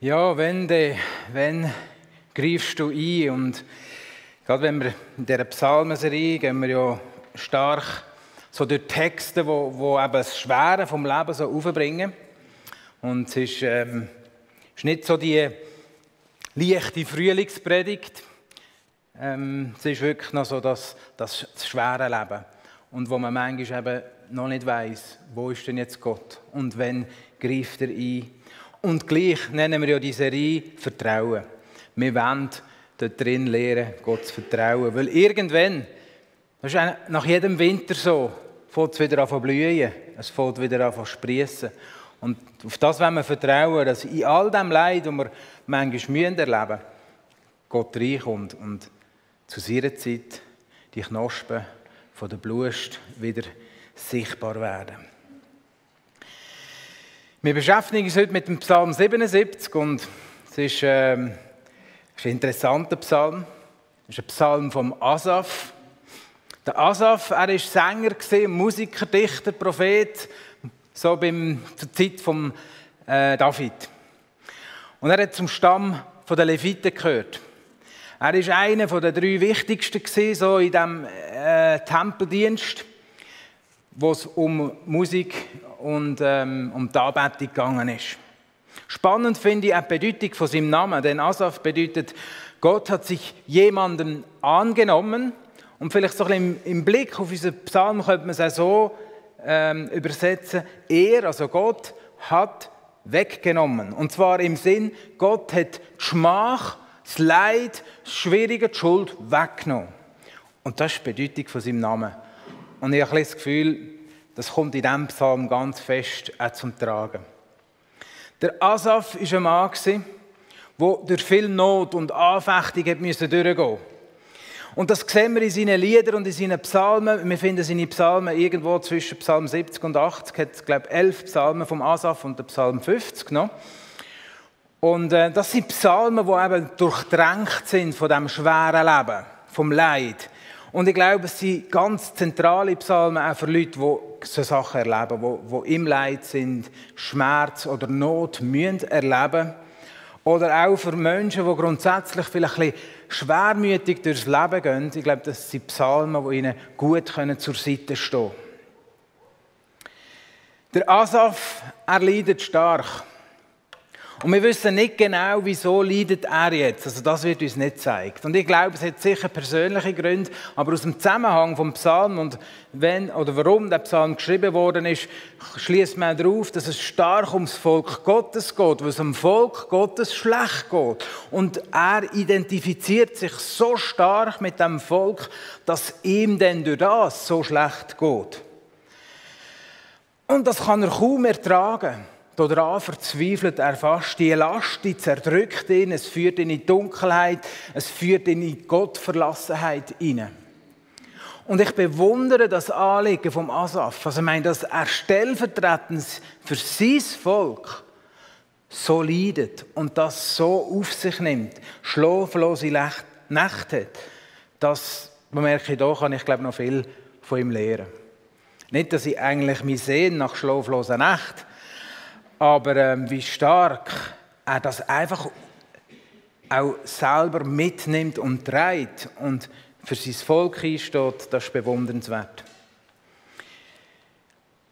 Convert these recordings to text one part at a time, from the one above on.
Ja, wenn, de, wenn greifst du ein? Und gerade wenn wir in dieser Psalmenserie gehen wir ja stark so durch Texte, wo, wo eben das Schwere vom Leben so aufbringen. Und es ist, ähm, ist nicht so die leichte Frühlingspredigt. Ähm, es ist wirklich noch so das, das, das schwere Leben. Und wo man manchmal eben noch nicht weiß, wo ist denn jetzt Gott und wenn greift er ein. Und gleich nennen wir ja die Serie Vertrauen. Wir wollen dort drin lernen, Gott zu vertrauen. Weil irgendwann, das ist nach jedem Winter so, fängt es wieder an zu blühen, es fängt wieder an zu sprießen. Und auf das wollen wir vertrauen, dass in all dem Leid, das wir manchmal müssen erleben Gott reinkommt und zu seiner Zeit die Knospen von der Blust wieder sichtbar werden. Wir beschäftigen uns heute mit dem Psalm 77 und es ist, äh, ist ein interessanter Psalm. Es ist ein Psalm vom Asaf. Der Asaf, er war Sänger, Musiker, Dichter, Prophet, so beim, zur Zeit von äh, David. Und er hat zum Stamm der Leviten gehört. Er war einer der drei wichtigsten gewesen, so in diesem äh, Tempeldienst, wo es um Musik und ähm, um die Anbetung gegangen ist. Spannend finde ich auch die Bedeutung von seinem Namen, denn Asaf bedeutet, Gott hat sich jemanden angenommen und vielleicht so ein bisschen im, im Blick auf unseren Psalm könnte man es auch so ähm, übersetzen, er, also Gott, hat weggenommen. Und zwar im Sinn, Gott hat die Schmach, das Leid, das Schwierige, die Schuld weggenommen. Und das ist die Bedeutung von seinem Namen. Und ich habe das Gefühl, das kommt in diesem Psalm ganz fest auch zum Tragen. Der Asaf war ein Mann, der durch viel Not und Anfechtung durchgehen musste. Und das sehen wir in seinen Liedern und in seinen Psalmen. Wir finden seine Psalmen irgendwo zwischen Psalm 70 und 80. Es gibt, glaube ich, elf Psalmen vom Asaf und der Psalm 50 noch. Und äh, das sind Psalmen, die eben durchdrängt sind von dem schweren Leben, vom Leid. Und ich glaube, es sind ganz zentrale Psalmen auch für Leute, die so Sachen erleben, die, die im Leid sind, Schmerz oder Not müssen erleben. Oder auch für Menschen, die grundsätzlich vielleicht ein bisschen schwermütig durchs Leben gehen. Ich glaube, das sind Psalmen, die ihnen gut zur Seite stehen können. Der Asaf, er leidet stark. Und wir wissen nicht genau, wieso leidet er jetzt. Also das wird uns nicht gezeigt. Und ich glaube, es hat sicher persönliche Gründe, aber aus dem Zusammenhang vom Psalm und wenn oder warum der Psalm geschrieben worden ist, schließt man darauf, dass es stark ums Volk Gottes geht, weil es um Volk Gottes schlecht geht. Und er identifiziert sich so stark mit dem Volk, dass ihm denn durch das so schlecht geht. Und das kann er kaum ertragen. Daran verzweifelt er fast. Die Last, die zerdrückt ihn, es führt ihn in die Dunkelheit, es führt ihn in die Gottverlassenheit hinein. Und ich bewundere das Anliegen vom Asaf. Also ich meine, dass er stellvertretend für sein Volk so leidet und das so auf sich nimmt, schlaflose Nächte hat, das bemerke ich, da kann ich glaube noch viel von ihm lernen. Nicht, dass ich eigentlich mich sehe nach schlaflosen Nächten, aber ähm, wie stark er das einfach auch selber mitnimmt und trägt und für sein Volk einsteht, das ist bewundernswert.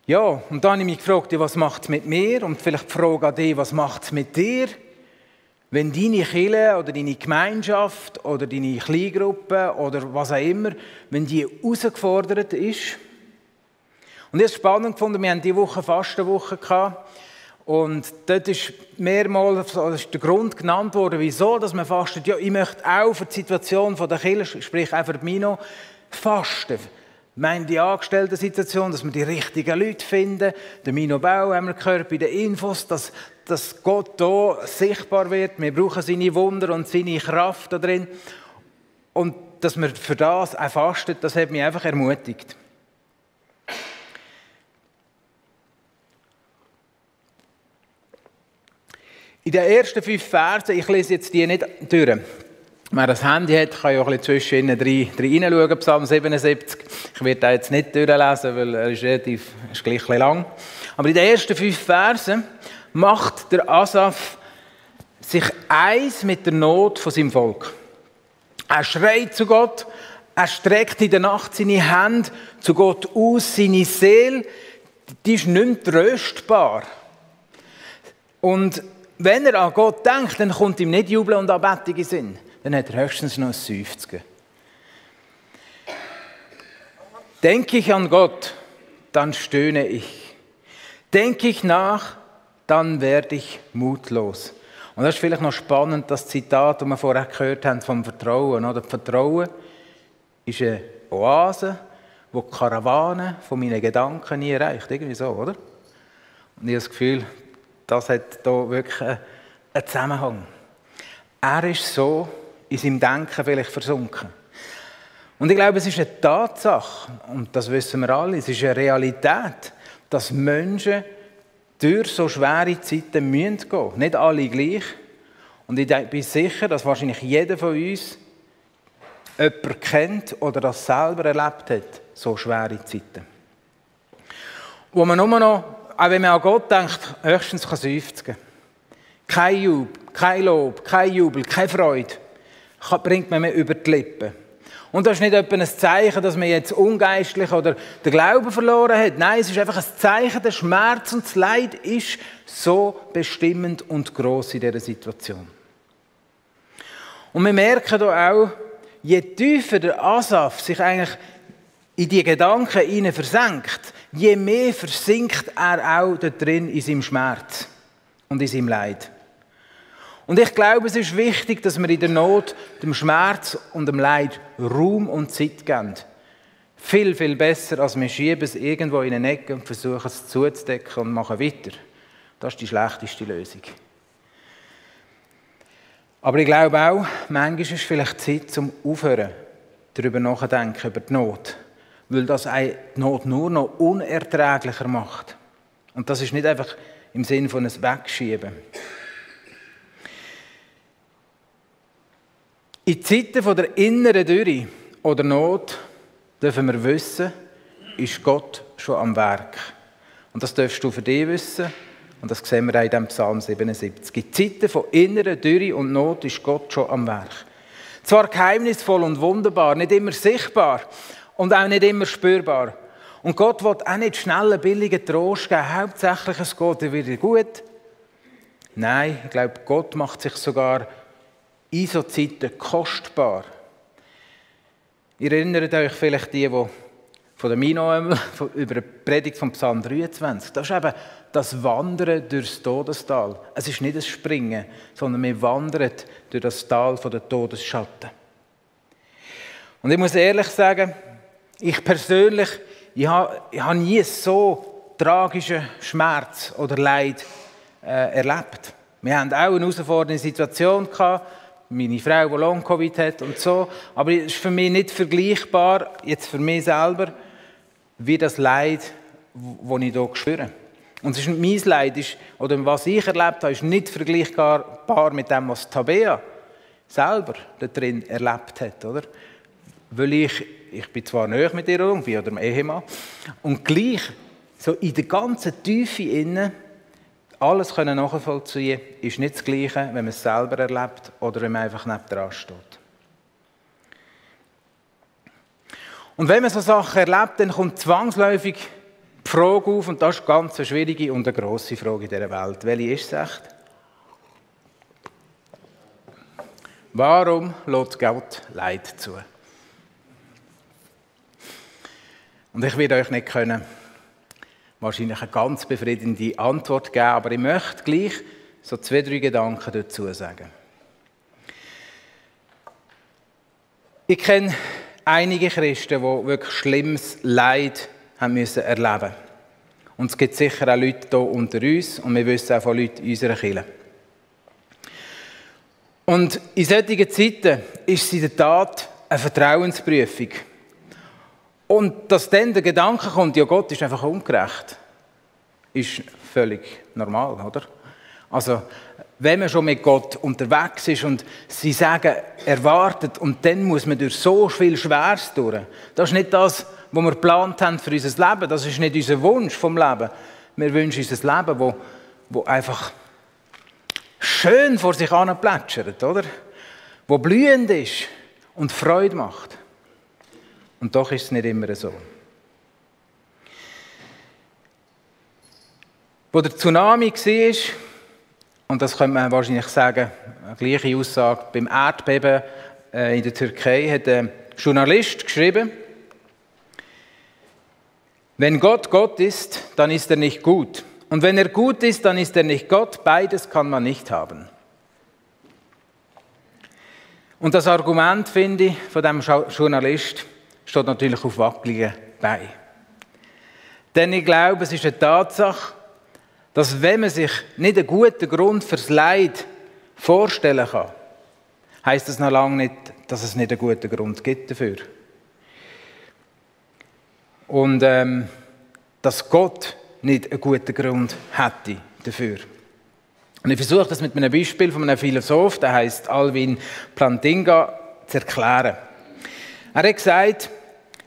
Ja, und dann habe ich mich gefragt, was macht es mit mir? Und vielleicht die Frage an dich, was macht es mit dir? Wenn deine Kirche oder deine Gemeinschaft oder deine Kleingruppe oder was auch immer, wenn die herausgefordert ist. Und ich habe es spannend gefunden, wir haben diese Woche Fastenwoche gehabt. Und dort ist mehrmals ist der Grund genannt worden, wieso dass man fastet. Ja, ich möchte auch für die Situation der Kirche, sprich auch für Mino, fasten. Ich meine, die angestellte Situation, dass wir die richtigen Leute finden. Der Mino Bau haben wir gehört bei den Infos, dass, dass Gott hier sichtbar wird. Wir brauchen seine Wunder und seine Kraft da drin. Und dass wir für das auch fasten, das hat mich einfach ermutigt. In den ersten fünf Versen, ich lese jetzt die nicht durch. Wer das Handy hat, kann ja auch ein bisschen zwischen ihnen reinschauen, Psalm 77. Ich werde da jetzt nicht durchlesen, weil er ist relativ, ist gleich ein lang. Aber in den ersten fünf Versen macht der Asaf sich eins mit der Not von seinem Volk. Er schreit zu Gott, er streckt in der Nacht seine Hände zu Gott aus, seine Seele, die ist nicht mehr tröstbar. Und wenn er an Gott denkt, dann kommt ihm nicht Jubeln und Anbetung in Sinn. Dann hat er höchstens noch ein Seufzen. Denke ich an Gott, dann stöhne ich. Denke ich nach, dann werde ich mutlos. Und das ist vielleicht noch spannend, das Zitat, das wir vorher gehört haben vom Vertrauen. Oder? Vertrauen ist eine Oase, wo die Karawane von meinen Gedanken nie erreicht. Irgendwie so, oder? Und ich habe das Gefühl, das hat hier wirklich einen Zusammenhang. Er ist so in seinem Denken vielleicht versunken. Und ich glaube, es ist eine Tatsache, und das wissen wir alle, es ist eine Realität, dass Menschen durch so schwere Zeiten müssen gehen. Nicht alle gleich. Und ich bin sicher, dass wahrscheinlich jeder von uns jemanden kennt oder das selber erlebt hat, so schwere Zeiten. Wo man nur noch, auch wenn man an Gott denkt, höchstens kann seufzen. Kein Jubel, kein Lob, kein Jubel, keine Freude bringt man mir über die Lippen. Und das ist nicht etwa ein Zeichen, dass man jetzt ungeistlich oder den Glauben verloren hat. Nein, es ist einfach ein Zeichen, der Schmerz und das Leid ist so bestimmend und groß in dieser Situation. Und wir merken hier auch, je tiefer der Asaf sich eigentlich in die Gedanken hinein versenkt, je mehr versinkt er auch da drin in seinem Schmerz und in seinem Leid. Und ich glaube, es ist wichtig, dass wir in der Not, dem Schmerz und dem Leid Raum und Zeit geben. Viel, viel besser, als wir schieben es irgendwo in eine Ecke und versuchen es zuzudecken und machen weiter. Das ist die schlechteste Lösung. Aber ich glaube auch, manchmal ist es vielleicht Zeit zum Aufhören, darüber nachzudenken, über die Not. Weil das die Not nur noch unerträglicher macht. Und das ist nicht einfach im Sinn von einem Wegschieben. In Zeiten der inneren Dürre oder Not dürfen wir wissen, ist Gott schon am Werk. Und das darfst du für dich wissen. Und das sehen wir auch in diesem Psalm 77. In Zeiten von innerer Dürre und Not ist Gott schon am Werk. Zwar geheimnisvoll und wunderbar, nicht immer sichtbar und auch nicht immer spürbar. Und Gott will auch nicht schnell einen billigen Trost geben. Hauptsächlich es geht wieder gut. Nein, ich glaube, Gott macht sich sogar in so Zeiten kostbar. Ihr erinnert euch vielleicht die, die von der Mino über die Predigt vom Psalm 23. Das ist eben das Wandern durchs Todestal. Es ist nicht ein Springen, sondern wir wandern durch das Tal von der Todesschatten. Und ich muss ehrlich sagen, ich persönlich, ich habe, ich habe nie so tragischen Schmerz oder Leid äh, erlebt. Wir haben auch eine herausfordernde Situation gehabt, meine Frau, die Long-Covid hat und so. Aber es ist für mich nicht vergleichbar, jetzt für mich selber, wie das Leid, das ich hier spüre. Und es ist mein Leid, ist, oder was ich erlebt habe, ist nicht vergleichbar mit dem, was Tabea selber da drin erlebt hat. Oder? Weil ich, ich bin zwar näher mit ihr irgendwie, oder dem Ehemann, und gleich, so in der ganzen Tiefe innen, alles können nachvollziehen ist nicht das Gleiche, wenn man es selber erlebt oder wenn man einfach neben dran steht. Und wenn man so Sachen erlebt, dann kommt zwangsläufig die Frage auf, und das ist ganz eine schwierige und eine grosse Frage in dieser Welt. Welche ist es echt? Warum lässt Gott Leid zu? Und ich werde euch nicht können wahrscheinlich eine ganz befriedigende Antwort geben, aber ich möchte gleich so zwei, drei Gedanken dazu sagen. Ich kenne einige Christen, die wirklich schlimmes Leid haben müssen erleben Und es gibt sicher auch Leute hier unter uns und wir wissen auch von Leuten in unserer Kirche. Und in solchen Zeiten ist es in der Tat eine Vertrauensprüfung. Und dass dann der Gedanke kommt, ja Gott ist einfach ungerecht, ist völlig normal, oder? Also, wenn man schon mit Gott unterwegs ist und sie sagen, erwartet, und dann muss man durch so viel Schweres durch. Das ist nicht das, was wir geplant haben für unser Leben. Das ist nicht unser Wunsch vom Leben. Wir wünschen uns ein Leben, wo, wo einfach schön vor sich hin plätschert, oder? Wo blühend ist und Freude macht. Und doch ist es nicht immer so. Wo der Tsunami war, und das könnte man wahrscheinlich sagen, eine gleiche Aussage, beim Erdbeben äh, in der Türkei hat ein Journalist geschrieben, wenn Gott Gott ist, dann ist er nicht gut. Und wenn er gut ist, dann ist er nicht Gott. Beides kann man nicht haben. Und das Argument, finde ich, von dem Journalist steht natürlich auf wackeligen Beinen. Denn ich glaube, es ist eine Tatsache, dass wenn man sich nicht einen guten Grund fürs Leid vorstellen kann, heißt das noch lange nicht, dass es nicht einen guten Grund gibt dafür. Und ähm, dass Gott nicht einen guten Grund hätte dafür. Und ich versuche das mit einem Beispiel von einem Philosoph, der heißt Alvin Plantinga, zu erklären. Er hat gesagt,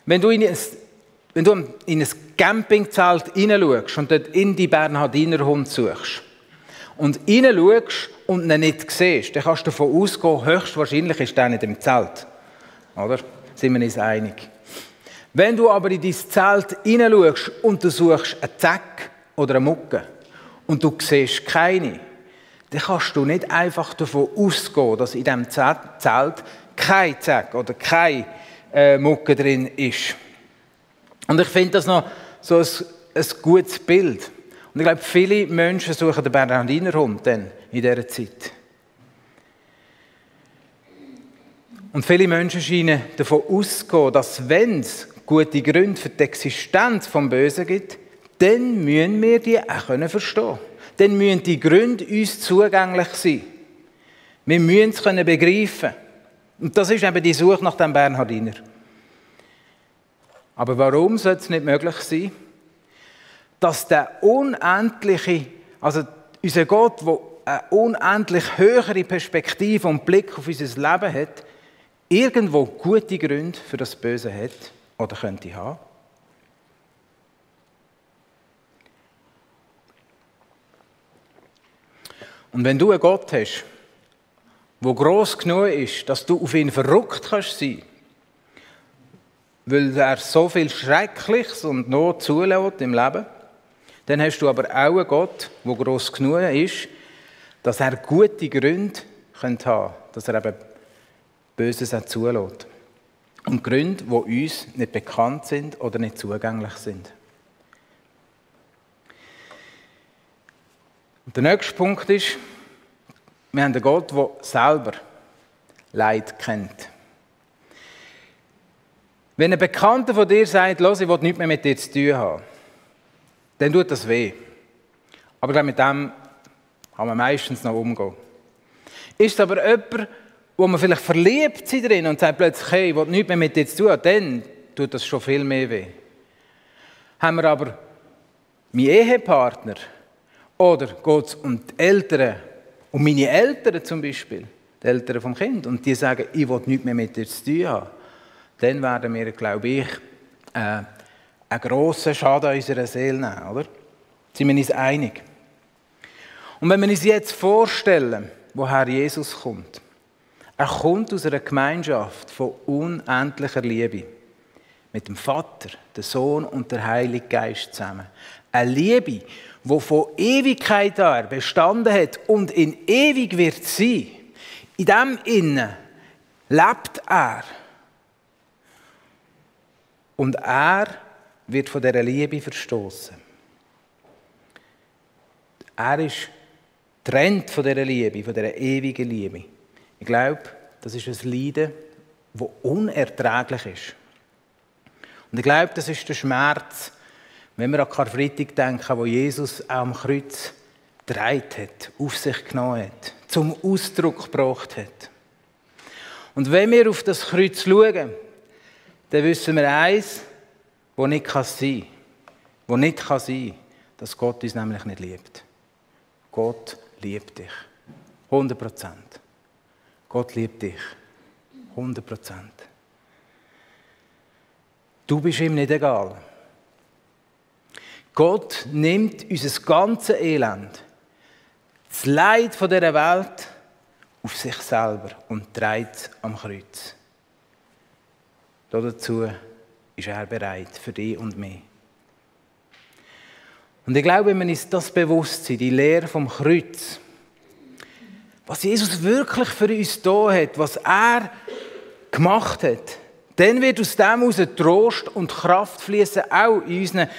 wenn du in ein, wenn du in ein Campingzelt hineinschaust und dort in die Bernhardiner Hund suchst und hineinschaust und ihn nicht siehst, dann kannst du davon ausgehen, höchstwahrscheinlich ist er nicht im Zelt. Oder? Sind wir uns einig? Wenn du aber in dein Zelt hineinschaust und du suchst einen Zack oder eine Mucke und du siehst keine, dann kannst du nicht einfach davon ausgehen, dass in diesem Zelt kein Zack oder keine äh, Mucke drin ist. Und ich finde das noch so ein, ein gutes Bild. Und ich glaube, viele Menschen suchen den Bernardiner Hund dann in dieser Zeit. Und viele Menschen scheinen davon auszugehen, dass wenn es gute Gründe für die Existenz vom Bösen gibt, dann müssen wir die auch können verstehen. Dann müssen die Gründe uns zugänglich sein. Wir müssen es können begreifen. Und das ist eben die Suche nach dem Bernhardiner. Aber warum sollte es nicht möglich sein, dass der unendliche, also unser Gott, der eine unendlich höhere Perspektive und Blick auf unser Leben hat, irgendwo gute Gründe für das Böse hat? oder könnte haben. Und wenn du einen Gott hast, wo groß genug ist, dass du auf ihn verrückt kannst sein, weil er so viel Schreckliches und Not zulässt im Leben, dann hast du aber auch einen Gott, wo groß genug ist, dass er gute Gründe könnte, dass er eben Böses auch zulässt. Und Gründe, die uns nicht bekannt sind oder nicht zugänglich sind. Und der nächste Punkt ist, wir haben einen Gott, der selber Leid kennt. Wenn ein Bekannter von dir sagt, los, ich will nichts mehr mit dir zu tun haben, dann tut das weh. Aber mit dem kann man meistens noch umgehen. Ist aber jemand, wo man vielleicht verliebt sind drin und sagt plötzlich, hey, ich will nichts mehr mit dir zu tun, dann tut das schon viel mehr weh. Haben wir aber meinen Ehepartner oder geht es um die Eltern, um meine Eltern zum Beispiel, die Eltern vom Kind, und die sagen, ich will nichts mehr mit dir zu tun haben, dann werden wir, glaube ich, äh, einen grossen Schaden an unserer Seele nehmen, oder? Sind wir uns einig? Und wenn wir uns jetzt vorstellen, woher Jesus kommt, er kommt aus einer Gemeinschaft von unendlicher Liebe. Mit dem Vater, dem Sohn und der Heilige Geist zusammen. Eine Liebe, die von Ewigkeit an bestanden hat und in ewig wird sein. In dem Innen lebt er. Und er wird von dieser Liebe verstoßen. Er ist trennt von dieser Liebe, von dieser ewigen Liebe. Ich glaube, das ist ein Leiden, das unerträglich ist. Und ich glaube, das ist der Schmerz, wenn wir an Karfreitag denken, wo Jesus am Kreuz dreit hat, auf sich genommen hat, zum Ausdruck gebracht hat. Und wenn wir auf das Kreuz schauen, dann wissen wir eins, wo nicht kann sein, wo nicht kann sein, dass Gott uns nämlich nicht liebt. Gott liebt dich. 100 Prozent. Gott liebt dich. 100 Prozent. Du bist ihm nicht egal. Gott nimmt unser ganzes Elend, das Leid dieser Welt auf sich selber und trägt es am Kreuz. Dazu ist er bereit, für dich und mich. Und ich glaube, wenn man uns das bewusst sind, die Lehre vom Kreuz, was Jesus wirklich für uns da hat, was er gemacht hat, dann wird aus dem heraus Trost und Kraft fließen, auch in unseren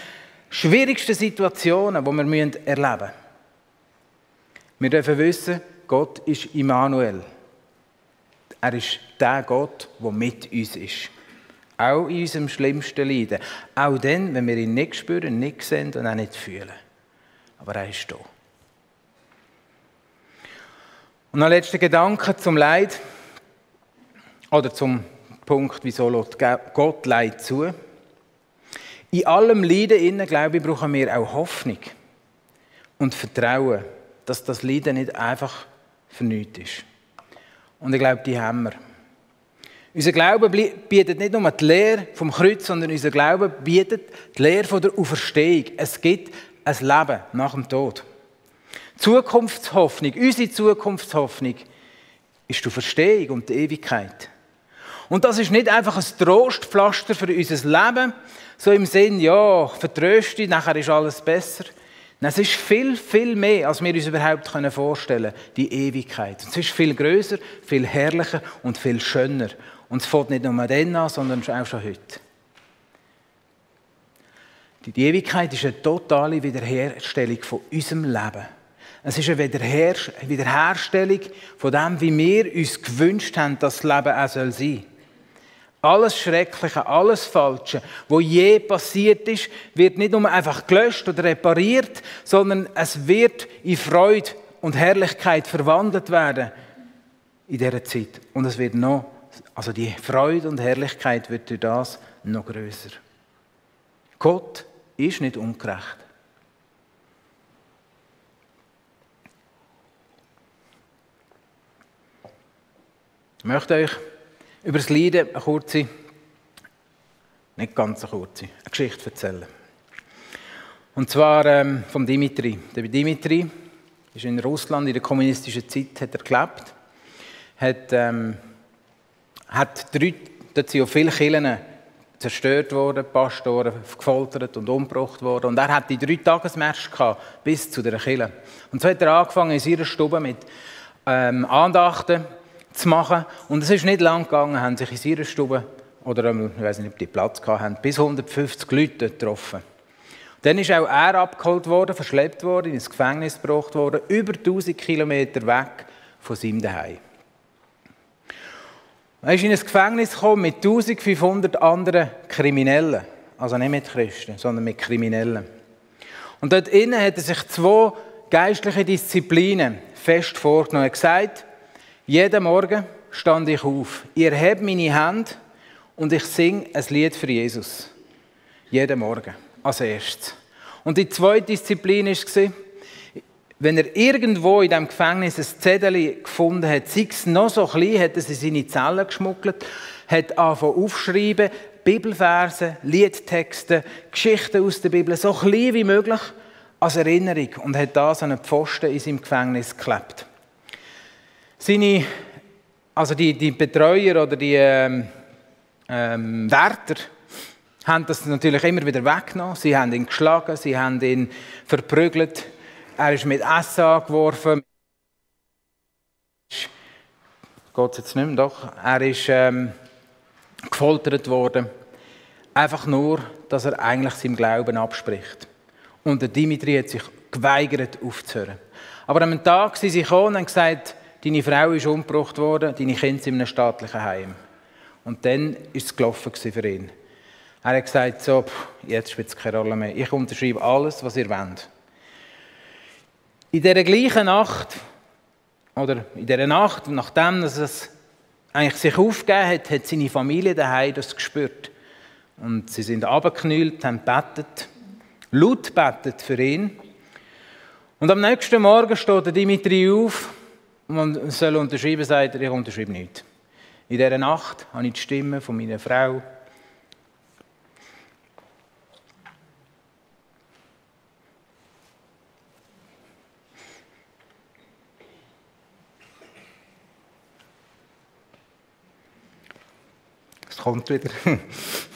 schwierigsten Situationen, die wir erleben müssen. Wir dürfen wissen, Gott ist Immanuel. Er ist der Gott, der mit uns ist. Auch in unserem schlimmsten Leiden. Auch dann, wenn wir ihn nicht spüren, nicht sehen und auch nicht fühlen. Aber er ist da. Und noch letzter Gedanke zum Leid. Oder zum Punkt, wieso Gott Leid zu. In allem Leiden, innen, glaube ich, brauchen wir auch Hoffnung und Vertrauen, dass das Leiden nicht einfach nichts ist. Und ich glaube, die haben wir. Unser Glaube bietet nicht nur die Lehre vom Kreuz, sondern unser Glaube bietet die Lehre von der Auferstehung. Es gibt ein Leben nach dem Tod. Zukunftshoffnung, unsere Zukunftshoffnung ist die Auferstehung und die Ewigkeit. Und das ist nicht einfach ein Trostpflaster für unser Leben, so im Sinn, ja, vertröste, nachher ist alles besser. Es ist viel, viel mehr, als wir uns überhaupt vorstellen können, die Ewigkeit. es ist viel größer, viel herrlicher und viel schöner. Und es fällt nicht nur dann an, sondern auch schon heute. Die Ewigkeit ist eine totale Wiederherstellung von unserem Leben. Es ist eine Wiederherstellung von dem, wie wir uns gewünscht haben, dass das Leben auch sein soll. Alles Schreckliche, alles Falsche, was je passiert ist, wird nicht nur einfach gelöscht oder repariert, sondern es wird in Freude und Herrlichkeit verwandelt werden in dieser Zeit. Und es wird noch also die Freude und Herrlichkeit wird durch das noch größer. Gott ist nicht ungerecht. Ich möchte euch über das Leiden eine kurze, nicht ganz eine kurze, eine Geschichte erzählen. Und zwar ähm, vom Dimitri. Der Dimitri ist in Russland in der kommunistischen Zeit hat er gelebt, hat ähm, hat drei, dort sind ja viele Kirchen zerstört worden, Pastoren gefoltert und umgebracht worden. Und er hat die drei Tagesmärsche bis zu der Kirche. Und so hat er angefangen, in seiner Stube mit ähm, Andachten zu machen. Und es ist nicht lang gegangen, haben sich in seiner Stube, oder ähm, ich weiß nicht, ob die Platz hatten, bis 150 Leute getroffen. Dann ist auch er abgeholt worden, verschleppt worden, ins Gefängnis gebracht worden, über 1000 Kilometer weg von seinem Zuhause. Er ist in ein Gefängnis gekommen mit 1500 anderen Kriminellen. Also nicht mit Christen, sondern mit Kriminellen. Und dort innen hat er sich zwei geistliche Disziplinen fest vorgenommen. Er hat gesagt, jeden Morgen stand ich auf, ihr hebt meine Hände und ich singe ein Lied für Jesus. Jeden Morgen, als erstes. Und die zweite Disziplin war, wenn er irgendwo in diesem Gefängnis ein Zettel gefunden hat, sei es noch so klein, hat er es in seine Zellen geschmuggelt, hat angefangen aufschreiben, Bibelverse, Liedtexte, Geschichten aus der Bibel, so klein wie möglich als Erinnerung und hat das an einen Pfosten in seinem Gefängnis geklebt. Seine, also die, die Betreuer oder die ähm, ähm, Wärter haben das natürlich immer wieder weggenommen. Sie haben ihn geschlagen, sie haben ihn verprügelt, er ist mit Essen angeworfen. Geht jetzt nicht mehr, doch. Er ist ähm, gefoltert worden. Einfach nur, dass er eigentlich seinem Glauben abspricht. Und der Dimitri hat sich geweigert aufzuhören. Aber am Tag sind sie gekommen und haben gesagt, deine Frau ist umgebracht worden, deine Kinder sind in einem staatlichen Heim. Und dann ist es gelaufen für ihn. Er hat gesagt, so, jetzt spielt es keine Rolle mehr. Ich unterschreibe alles, was ihr wollt. In dieser gleichen Nacht, oder in dieser Nacht, nachdem es eigentlich sich aufgegeben hat, hat seine Familie daheim das gespürt. Und sie sind abgeknüllt, haben bettet, laut bettet für ihn. Und am nächsten Morgen steht Dimitri auf man soll unterschreiben, sagt er, ich unterschreibe nicht. In dieser Nacht habe ich die Stimme von meiner Frau Es kommt wieder.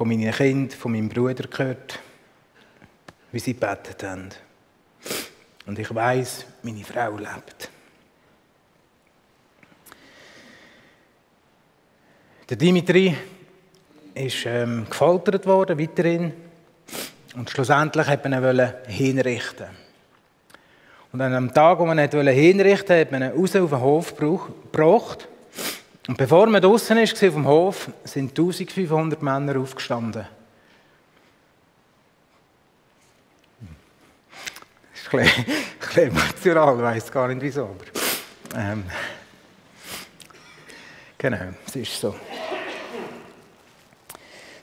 von meinen Kindern, von meinem Bruder gehört, wie sie gebetet haben. Und ich weiß, meine Frau lebt. Der Dimitri ist ähm, gefoltert worden, weiterhin. Und schlussendlich hat man ihn hinrichten. Und an dem Tag, wo man ihn hinrichten wollte, hat man ihn raus auf den Hof gebracht. Und bevor man draußen war dem Hof, sind 1500 Männer aufgestanden. Das ist ein bisschen emotional, ich weiß gar nicht wieso. Aber, ähm, genau, es ist so.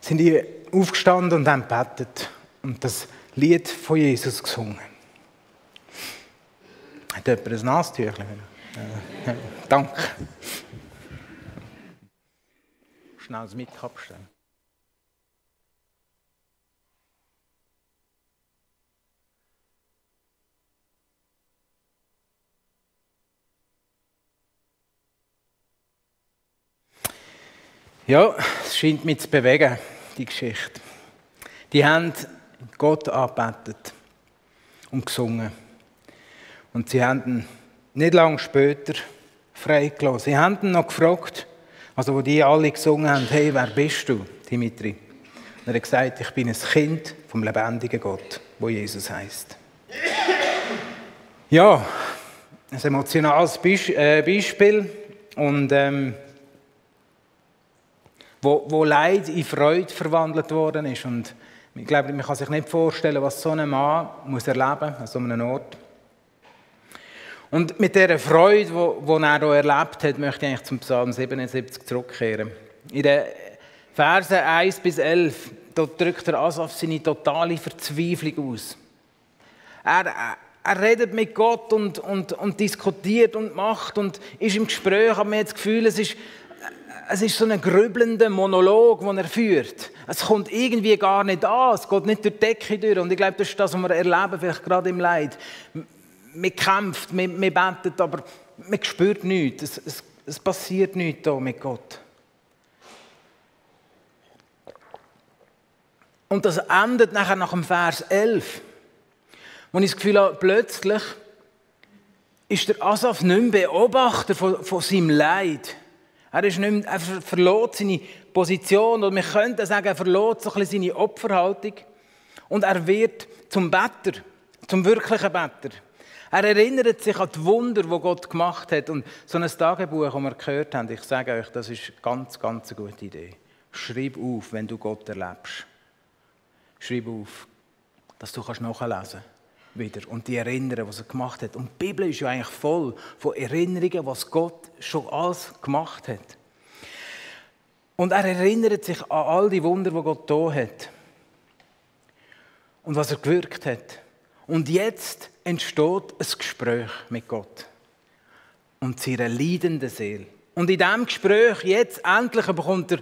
Sind die aufgestanden und haben gebetet und das Lied von Jesus gesungen. Hat jemand ein Nasentüchlein? Äh, danke schnell das abstellen. Ja, es scheint mich zu bewegen, die Geschichte. Die haben Gott angebetet und gesungen. Und sie haben ihn nicht lange später freigelassen. Sie haben ihn noch gefragt, also wo die alle gesungen haben, hey, wer bist du, Dimitri? Und er hat gesagt, ich bin ein Kind vom lebendigen Gott, wo Jesus heißt. Ja, ein emotionales äh, Beispiel und ähm, wo, wo Leid in Freude verwandelt worden ist. Und ich glaube, man kann sich nicht vorstellen, was so ein Mann muss erleben an so einem Ort. Und mit dieser Freude, die er hier erlebt hat, möchte ich eigentlich zum Psalm 77 zurückkehren. In den Versen 1 bis 11 dort drückt der Asaf seine totale Verzweiflung aus. Er, er redet mit Gott und, und, und diskutiert und macht und ist im Gespräch, aber man hat das Gefühl, es ist, es ist so ein grübelnder Monolog, den er führt. Es kommt irgendwie gar nicht an, es geht nicht durch die Decke durch. Und ich glaube, das ist das, was wir erleben, vielleicht gerade im Leid man kämpft, man, man betet, aber man spürt nichts. Es, es, es passiert nichts da mit Gott. Und das endet nachher nach dem Vers 11, wo ich das Gefühl habe, plötzlich ist der Asaf nicht mehr Beobachter von, von seinem Leid. Er, ist nicht mehr, er verlor seine Position, oder wir könnten sagen, er verlor so ein seine Opferhaltung. Und er wird zum Better, zum wirklichen Better. Er erinnert sich an die Wunder, die Gott gemacht hat. Und so ein Tagebuch, das wir gehört haben, ich sage euch, das ist eine ganz, ganz eine gute Idee. Schreib auf, wenn du Gott erlebst. Schreib auf, dass du nachlesen kannst wieder und die erinnern, was er gemacht hat. Und die Bibel ist ja eigentlich voll von Erinnerungen, was Gott schon alles gemacht hat. Und er erinnert sich an all die Wunder, die Gott da hat. Und was er gewirkt hat. Und jetzt entsteht ein Gespräch mit Gott und seiner leidenden Seele. Und in diesem Gespräch, jetzt endlich, bekommt der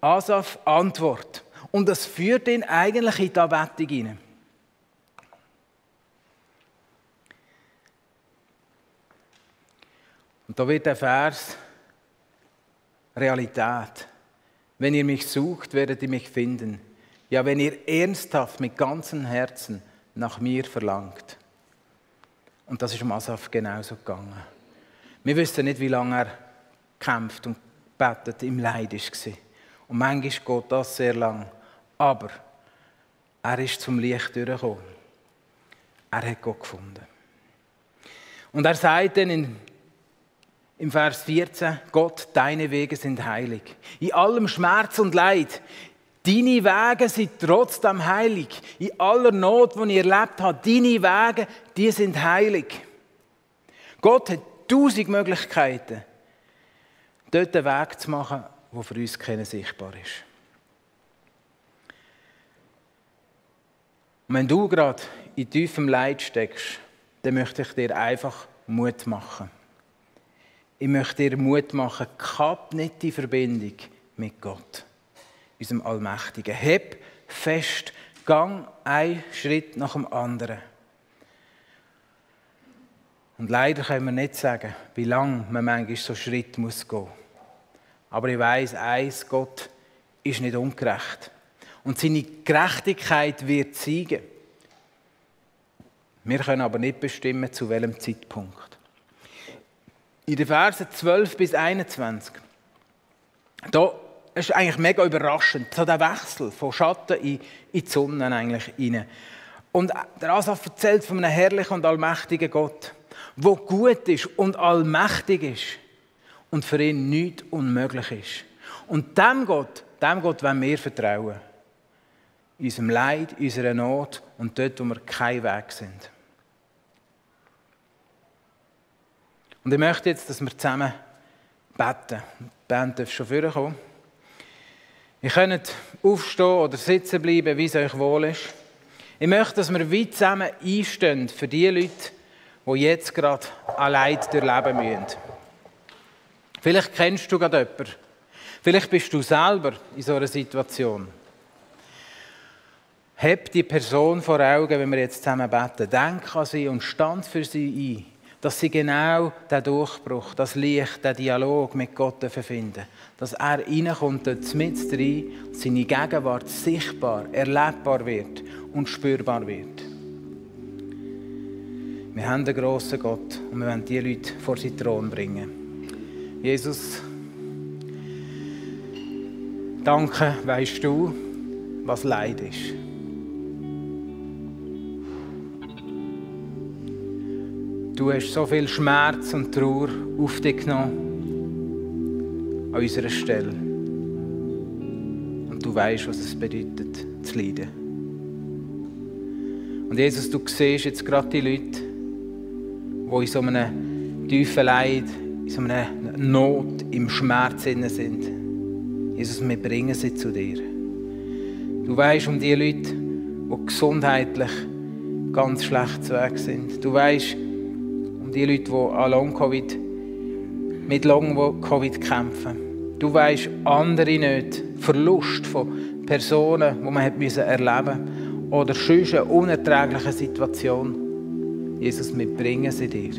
Asaf Antwort. Und das führt ihn eigentlich in die Anbetung hinein. Und da wird der Vers Realität. Wenn ihr mich sucht, werdet ihr mich finden. Ja, wenn ihr ernsthaft mit ganzem Herzen nach mir verlangt. Und das ist um Asaf genauso gegangen. Wir wissen nicht, wie lange er kämpft und betet im Leid war. Und manchmal geht das sehr lang. Aber er ist zum Licht durchgekommen. Er hat Gott gefunden. Und er sagt dann in, im Vers 14, Gott, deine Wege sind heilig. In allem Schmerz und Leid, Deine Wege sind trotzdem heilig. In aller Not, die ich erlebt habe, deine Wege, die sind heilig. Gott hat tausend Möglichkeiten, dort einen Weg zu machen, der für uns keiner sichtbar ist. Und wenn du gerade in tiefem Leid steckst, dann möchte ich dir einfach Mut machen. Ich möchte dir Mut machen, kapp nicht die Verbindung mit Gott unserem Allmächtigen. Heb fest gang ein Schritt nach dem anderen. Und leider können wir nicht sagen, wie lange man manchmal so Schritt muss gehen. Aber ich weiß eins: Gott ist nicht ungerecht. Und seine Gerechtigkeit wird siegen. Wir können aber nicht bestimmen, zu welchem Zeitpunkt. In den Versen 12 bis 21, da ist eigentlich mega überraschend, so der Wechsel von Schatten in, in die Sonne eigentlich rein. Und der Asaf erzählt von einem herrlichen und allmächtigen Gott, der gut ist und allmächtig ist und für ihn nichts unmöglich ist. Und dem Gott, dem Gott wollen wir vertrauen. In unserem Leid, in unserer Not und dort, wo wir kein Weg sind. Und ich möchte jetzt, dass wir zusammen beten. Die Band darf schon vorkommen. Ihr könnt aufstehen oder sitzen bleiben, wie es euch wohl ist. Ich möchte, dass wir weit zusammen einstehen für die Leute, die jetzt gerade an Leid durchleben müssen. Vielleicht kennst du gerade jemanden. Vielleicht bist du selber in so einer Situation. Heb die Person vor Augen, wenn wir jetzt zusammen beten. Denk an sie und stand für sie ein dass sie genau den Durchbruch, das Licht, den Dialog mit Gott finden Dass er reinkommt, dort mit rein, seine Gegenwart sichtbar, erlebbar wird und spürbar wird. Wir haben einen grossen Gott und wir wollen diese Leute vor seinen Thron bringen. Jesus, danke, weißt du, was Leid ist. Du hast so viel Schmerz und Trauer auf dich genommen, an unserer Stelle. Und du weißt, was es bedeutet, zu leiden. Und Jesus, du siehst jetzt gerade die Leute, die in so einem tiefen Leid, in so einer Not, im Schmerz sind. Jesus, wir bringen sie zu dir. Du weißt um die Leute, die gesundheitlich ganz schlecht zu Weg sind. Du weißt die Leute, die an Long-Covid, mit Long-Covid kämpfen. Du weißt andere nicht. Verlust von Personen, die man erleben musste. Oder sonst eine unerträgliche Situation. Jesus, wir bringen sie dir.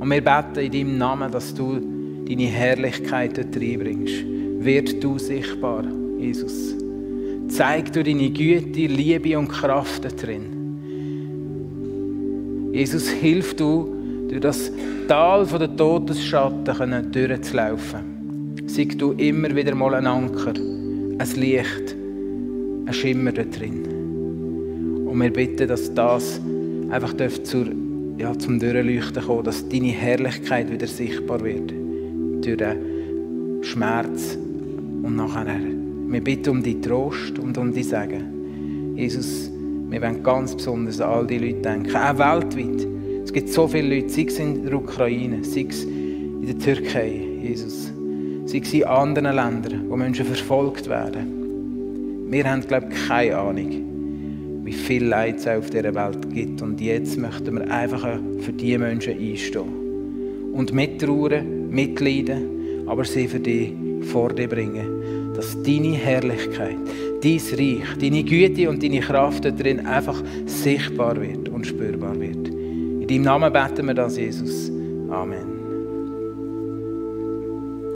Und wir beten in deinem Namen, dass du deine Herrlichkeit dort reinbringst. Wird du sichtbar, Jesus. Zeig du deine Güte, Liebe und Kraft da drin. Jesus, hilf du, durch das Tal der Todesschatten durchzulaufen. Sei du immer wieder mal ein Anker, ein Licht, ein Schimmer da drin. Und wir bitten, dass das einfach zur, ja, zum Durchleuchten kommt, dass deine Herrlichkeit wieder sichtbar wird. Durch den Schmerz und nachher. Wir bitten um die Trost und um die Segen. Jesus, wir wollen ganz besonders an all die Leute denken, auch weltweit es gibt so viele Leute, sei es in der Ukraine, sei es in der Türkei, Jesus, sei es in anderen Ländern, wo Menschen verfolgt werden. Wir haben, glaube ich, keine Ahnung, wie viel Leid es auf dieser Welt gibt. Und jetzt möchten wir einfach für diese Menschen einstehen. Und mittrauern, mitleiden, aber sie für dich vor dir bringen. Dass deine Herrlichkeit, dein Reich, deine Güte und deine Kraft darin einfach sichtbar wird und spürbar wird. In deinem Namen beten wir das, Jesus. Amen.